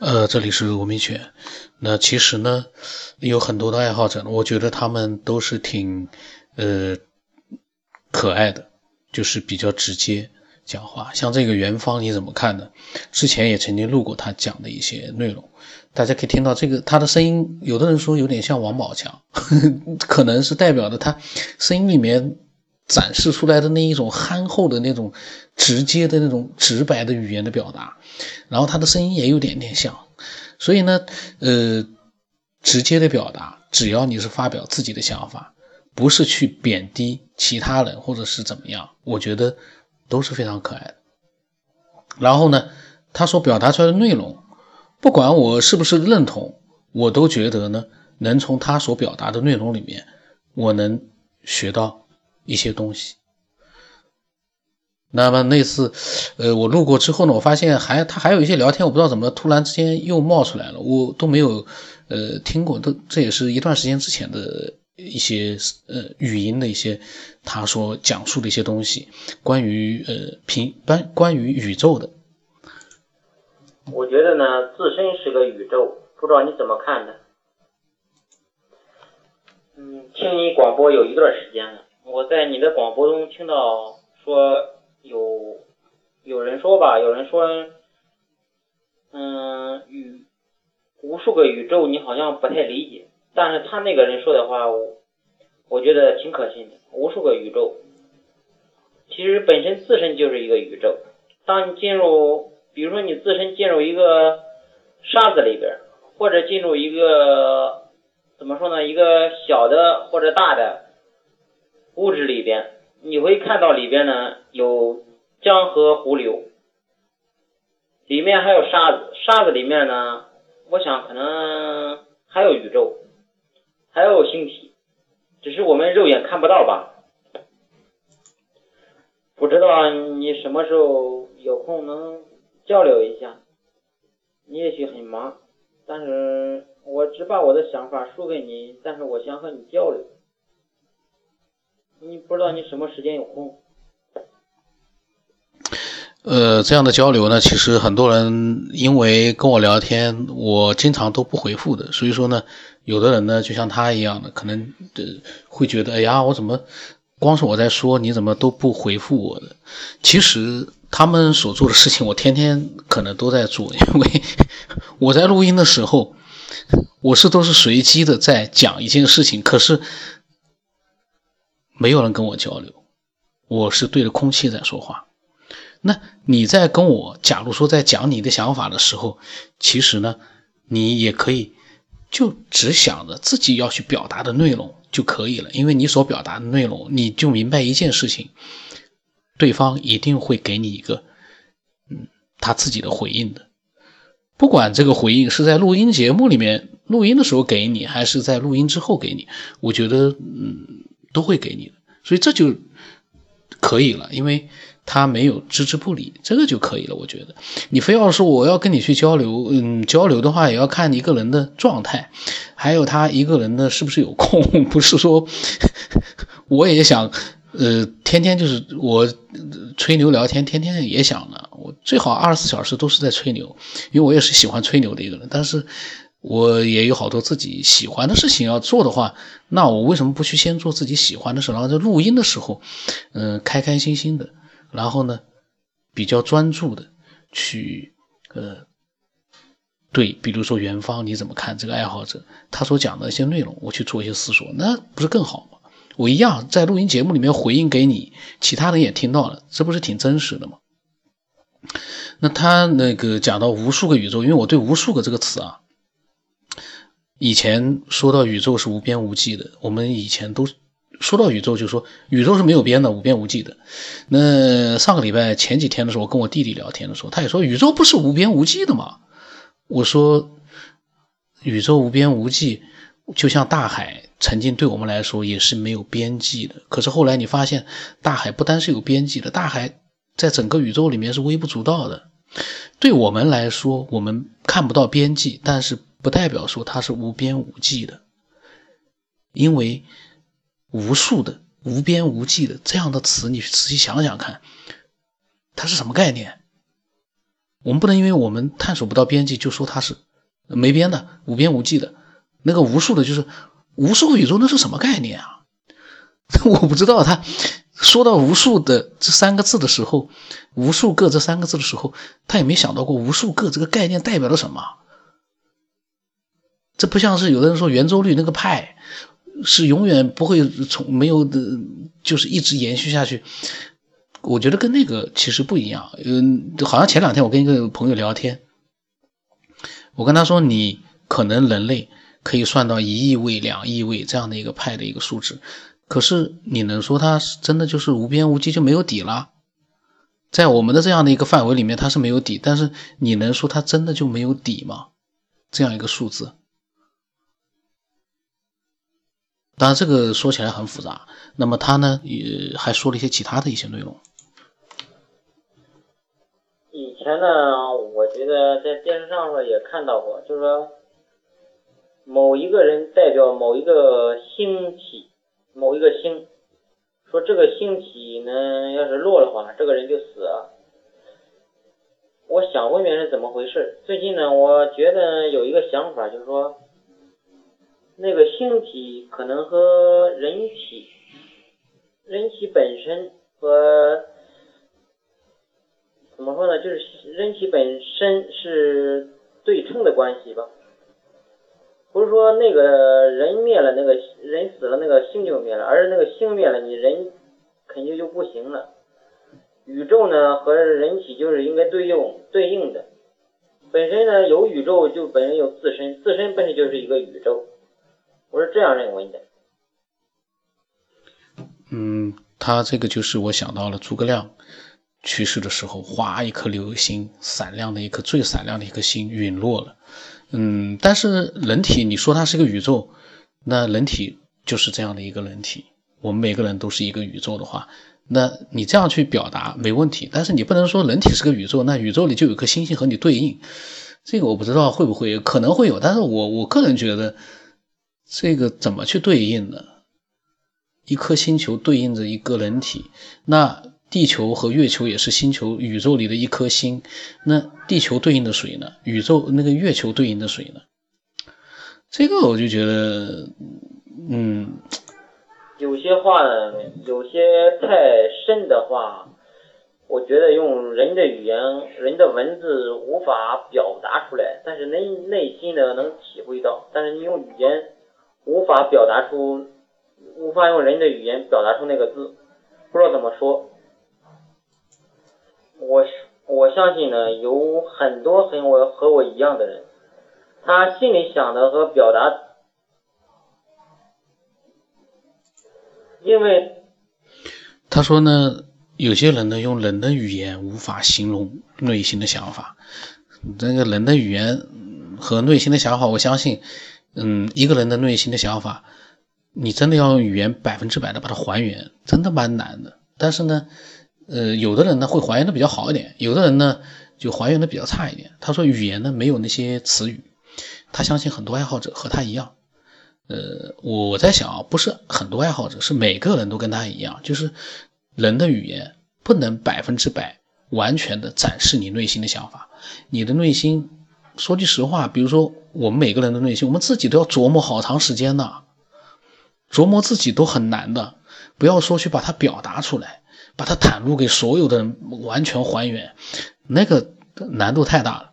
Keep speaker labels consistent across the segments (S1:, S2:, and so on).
S1: 呃，这里是吴明全。那其实呢，有很多的爱好者，我觉得他们都是挺呃可爱的，就是比较直接讲话。像这个元芳，你怎么看呢？之前也曾经录过他讲的一些内容，大家可以听到这个他的声音，有的人说有点像王宝强，可能是代表着他声音里面展示出来的那一种憨厚的那种直接的那种直白的语言的表达。然后他的声音也有点点像，所以呢，呃，直接的表达，只要你是发表自己的想法，不是去贬低其他人或者是怎么样，我觉得都是非常可爱的。然后呢，他所表达出来的内容，不管我是不是认同，我都觉得呢，能从他所表达的内容里面，我能学到一些东西。那么那次，呃，我路过之后呢，我发现还他还有一些聊天，我不知道怎么突然之间又冒出来了，我都没有呃听过，都这也是一段时间之前的一些呃语音的一些他所讲述的一些东西，关于呃平关关于宇宙的。
S2: 我觉得呢，自身是个宇宙，不知道你怎么看的？嗯，听你广播有一段时间了，我在你的广播中听到说。有有人说吧，有人说，嗯，宇无数个宇宙，你好像不太理解。但是他那个人说的话，我觉得挺可信的。无数个宇宙，其实本身自身就是一个宇宙。当你进入，比如说你自身进入一个沙子里边，或者进入一个怎么说呢，一个小的或者大的物质里边。你会看到里边呢有江河湖流，里面还有沙子，沙子里面呢，我想可能还有宇宙，还有星体，只是我们肉眼看不到吧？不知道你什么时候有空能交流一下？你也许很忙，但是我只把我的想法说给你，但是我想和你交流。你不知道你什么时间有空？
S1: 呃，这样的交流呢，其实很多人因为跟我聊天，我经常都不回复的。所以说呢，有的人呢，就像他一样的，可能呃会觉得，哎呀，我怎么光是我在说，你怎么都不回复我的？其实他们所做的事情，我天天可能都在做，因为我在录音的时候，我是都是随机的在讲一件事情，可是。没有人跟我交流，我是对着空气在说话。那你在跟我，假如说在讲你的想法的时候，其实呢，你也可以就只想着自己要去表达的内容就可以了，因为你所表达的内容，你就明白一件事情，对方一定会给你一个嗯他自己的回应的，不管这个回应是在录音节目里面录音的时候给你，还是在录音之后给你，我觉得嗯。都会给你的，所以这就可以了，因为他没有置之不理，这个就可以了。我觉得你非要说我要跟你去交流，嗯，交流的话也要看一个人的状态，还有他一个人的是不是有空，不是说 我也想，呃，天天就是我吹牛聊天，天天也想呢，我最好二十四小时都是在吹牛，因为我也是喜欢吹牛的一个人，但是。我也有好多自己喜欢的事情要做的话，那我为什么不去先做自己喜欢的事，然后在录音的时候，嗯，开开心心的，然后呢，比较专注的去，呃，对，比如说元芳你怎么看这个爱好者他所讲的一些内容，我去做一些思索，那不是更好吗？我一样在录音节目里面回应给你，其他人也听到了，这不是挺真实的吗？那他那个讲到无数个宇宙，因为我对无数个这个词啊。以前说到宇宙是无边无际的，我们以前都说到宇宙就说宇宙是没有边的，无边无际的。那上个礼拜前几天的时候，我跟我弟弟聊天的时候，他也说宇宙不是无边无际的吗？我说宇宙无边无际，就像大海曾经对我们来说也是没有边际的。可是后来你发现，大海不单是有边际的，大海在整个宇宙里面是微不足道的。对我们来说，我们看不到边际，但是。不代表说它是无边无际的，因为无数的无边无际的这样的词，你仔细想想看，它是什么概念？我们不能因为我们探索不到边际就说它是没边的、无边无际的。那个无数的，就是无数个宇宙，那是什么概念啊？我不知道。他说到无数的这三个字的时候，无数个这三个字的时候，他也没想到过无数个这个概念代表了什么。这不像是有的人说圆周率那个派是永远不会从没有的，就是一直延续下去。我觉得跟那个其实不一样，嗯，好像前两天我跟一个朋友聊天，我跟他说，你可能人类可以算到一亿位、两亿位这样的一个派的一个数值，可是你能说它真的就是无边无际就没有底了？在我们的这样的一个范围里面，它是没有底，但是你能说它真的就没有底吗？这样一个数字，当然这个说起来很复杂。那么他呢也还说了一些其他的一些内容。
S2: 以前呢，我觉得在电视上说也看到过，就是说某一个人代表某一个星体，某一个星，说这个星体呢要是落的话，这个人就死了。我想问问是怎么回事？最近呢，我觉得有一个想法，就是说那个星体可能和人体，人体本身和。怎么说呢？就是人体本身是对称的关系吧，不是说那个人灭了，那个人死了，那个星就灭了，而是那个星灭了，你人肯定就不行了。宇宙呢和人体就是应该对应对应的，本身呢有宇宙就本身有自身，自身本身就是一个宇宙，我是这样认为的。
S1: 嗯，他这个就是我想到了诸葛亮。去世的时候，哗，一颗流星，闪亮的一颗最闪亮的一颗星陨落了。嗯，但是人体，你说它是个宇宙，那人体就是这样的一个人体。我们每个人都是一个宇宙的话，那你这样去表达没问题。但是你不能说人体是个宇宙，那宇宙里就有颗星星和你对应。这个我不知道会不会，可能会有，但是我我个人觉得，这个怎么去对应呢？一颗星球对应着一个人体，那。地球和月球也是星球宇宙里的一颗星，那地球对应的水呢？宇宙那个月球对应的水呢？这个我就觉得，嗯，
S2: 有些话呢，有些太深的话，我觉得用人的语言、人的文字无法表达出来，但是人内心呢能体会到，但是你用语言无法表达出，无法用人的语言表达出那个字，不知道怎么说。我我相信呢，有很多和我和我一样的人，他心里想的和表达，因为
S1: 他说呢，有些人呢用人的语言无法形容内心的想法，这个人的语言和内心的想法，我相信，嗯，一个人的内心的想法，你真的要用语言百分之百的把它还原，真的蛮难的。但是呢。呃，有的人呢会还原的比较好一点，有的人呢就还原的比较差一点。他说语言呢没有那些词语，他相信很多爱好者和他一样。呃，我在想啊，不是很多爱好者，是每个人都跟他一样，就是人的语言不能百分之百完全的展示你内心的想法。你的内心，说句实话，比如说我们每个人的内心，我们自己都要琢磨好长时间呢，琢磨自己都很难的，不要说去把它表达出来。把它袒露给所有的人，完全还原，那个难度太大了。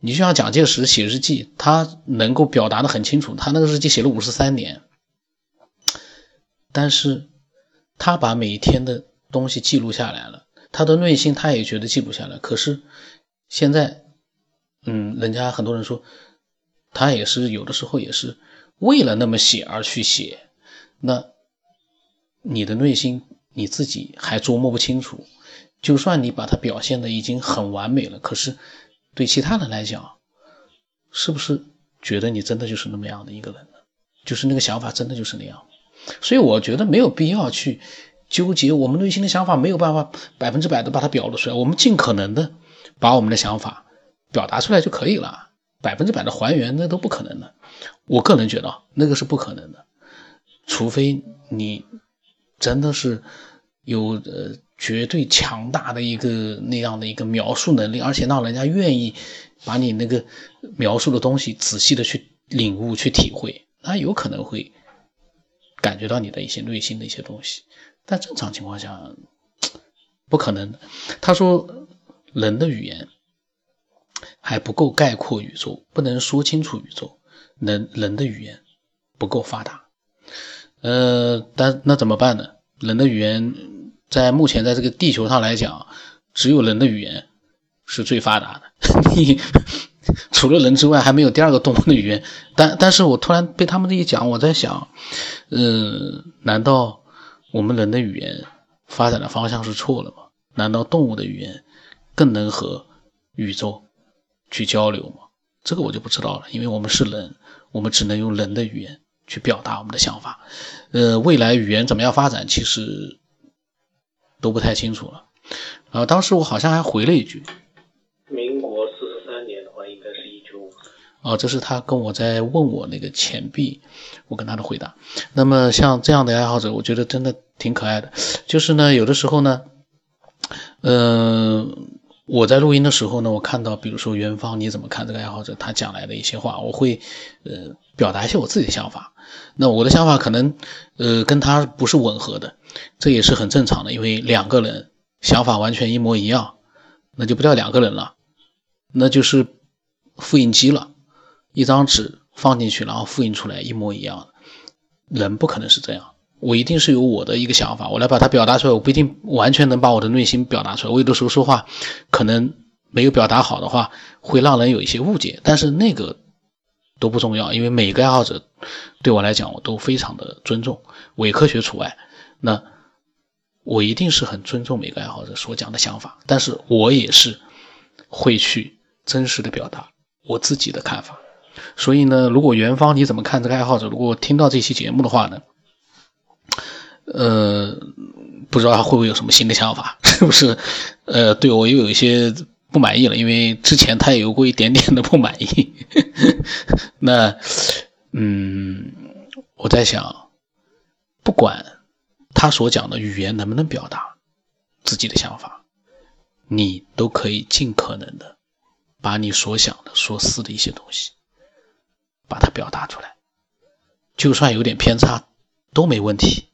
S1: 你就像蒋介石写日记，他能够表达的很清楚，他那个日记写了五十三年，但是他把每一天的东西记录下来了，他的内心他也觉得记不下来。可是现在，嗯，人家很多人说，他也是有的时候也是为了那么写而去写，那你的内心。你自己还琢磨不清楚，就算你把它表现的已经很完美了，可是对其他人来讲，是不是觉得你真的就是那么样的一个人呢？就是那个想法真的就是那样，所以我觉得没有必要去纠结我们内心的想法，没有办法百分之百的把它表露出来，我们尽可能的把我们的想法表达出来就可以了，百分之百的还原那都不可能的。我个人觉得那个是不可能的，除非你。真的是有呃绝对强大的一个那样的一个描述能力，而且让人家愿意把你那个描述的东西仔细的去领悟、去体会，那有可能会感觉到你的一些内心的一些东西。但正常情况下不可能的。他说，人的语言还不够概括宇宙，不能说清楚宇宙。人人的语言不够发达。呃，但那怎么办呢？人的语言在目前在这个地球上来讲，只有人的语言是最发达的。你除了人之外，还没有第二个动物的语言。但但是我突然被他们这一讲，我在想，嗯，难道我们人的语言发展的方向是错了吗？难道动物的语言更能和宇宙去交流吗？这个我就不知道了，因为我们是人，我们只能用人的语言。去表达我们的想法，呃，未来语言怎么样发展，其实都不太清楚了。啊，当时我好像还回了一句：“
S3: 民国四十三年的话，应该是一九五。”
S1: 啊，这是他跟我在问我那个钱币，我跟他的回答。那么像这样的爱好者，我觉得真的挺可爱的。就是呢，有的时候呢，嗯。我在录音的时候呢，我看到，比如说元芳，你怎么看这个爱好者他讲来的一些话，我会，呃，表达一些我自己的想法。那我的想法可能，呃，跟他不是吻合的，这也是很正常的，因为两个人想法完全一模一样，那就不叫两个人了，那就是复印机了，一张纸放进去，然后复印出来一模一样，人不可能是这样。我一定是有我的一个想法，我来把它表达出来。我不一定完全能把我的内心表达出来。我有的时候说话可能没有表达好的话，会让人有一些误解。但是那个都不重要，因为每个爱好者对我来讲，我都非常的尊重，伪科学除外。那我一定是很尊重每个爱好者所讲的想法，但是我也是会去真实的表达我自己的看法。所以呢，如果元芳你怎么看这个爱好者？如果听到这期节目的话呢？呃，不知道他会不会有什么新的想法，是不是？呃，对我又有一些不满意了，因为之前他也有过一点点的不满意。那，嗯，我在想，不管他所讲的语言能不能表达自己的想法，你都可以尽可能的把你所想的、所思的一些东西，把它表达出来，就算有点偏差都没问题。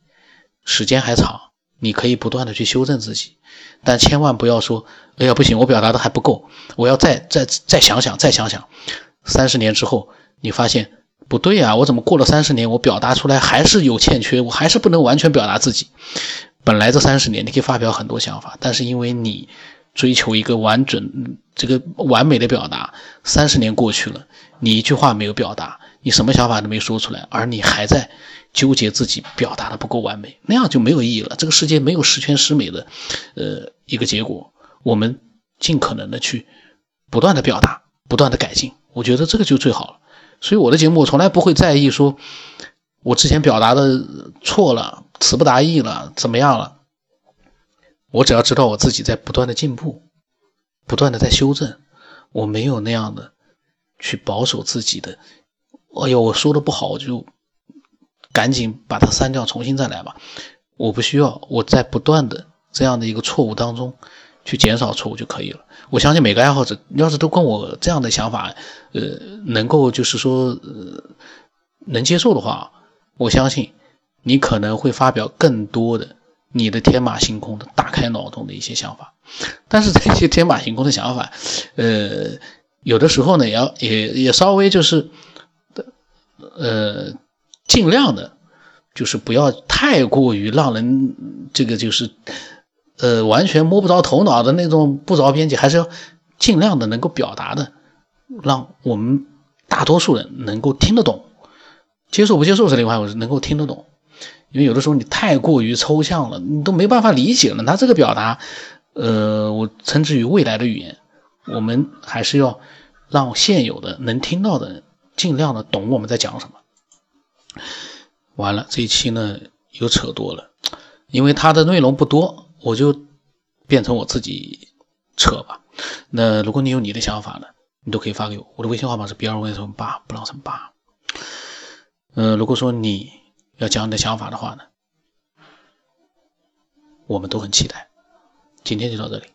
S1: 时间还长，你可以不断的去修正自己，但千万不要说，哎呀不行，我表达的还不够，我要再再再想想，再想想。三十年之后，你发现不对啊，我怎么过了三十年，我表达出来还是有欠缺，我还是不能完全表达自己。本来这三十年你可以发表很多想法，但是因为你追求一个完整、这个完美的表达，三十年过去了，你一句话没有表达，你什么想法都没说出来，而你还在。纠结自己表达的不够完美，那样就没有意义了。这个世界没有十全十美的，呃，一个结果。我们尽可能的去不断的表达，不断的改进，我觉得这个就最好了。所以我的节目我从来不会在意说，我之前表达的错了，词不达意了，怎么样了。我只要知道我自己在不断的进步，不断的在修正，我没有那样的去保守自己的。哎呦，我说的不好，就。赶紧把它删掉，重新再来吧。我不需要，我在不断的这样的一个错误当中去减少错误就可以了。我相信每个爱好者，要是都跟我这样的想法，呃，能够就是说，呃，能接受的话，我相信你可能会发表更多的你的天马行空的、打开脑洞的一些想法。但是这些天马行空的想法，呃，有的时候呢，也要也也稍微就是，呃。尽量的，就是不要太过于让人这个就是，呃，完全摸不着头脑的那种不着边际，还是要尽量的能够表达的，让我们大多数人能够听得懂。接受不接受是另外一回事，能够听得懂。因为有的时候你太过于抽象了，你都没办法理解了。他这个表达，呃，我称之于未来的语言。我们还是要让现有的能听到的人尽量的懂我们在讲什么。完了，这一期呢又扯多了，因为它的内容不多，我就变成我自己扯吧。那如果你有你的想法呢，你都可以发给我，我的微信号码是 b 二五零八不二什么八。嗯，如果说你要讲你的想法的话呢，我们都很期待。今天就到这里。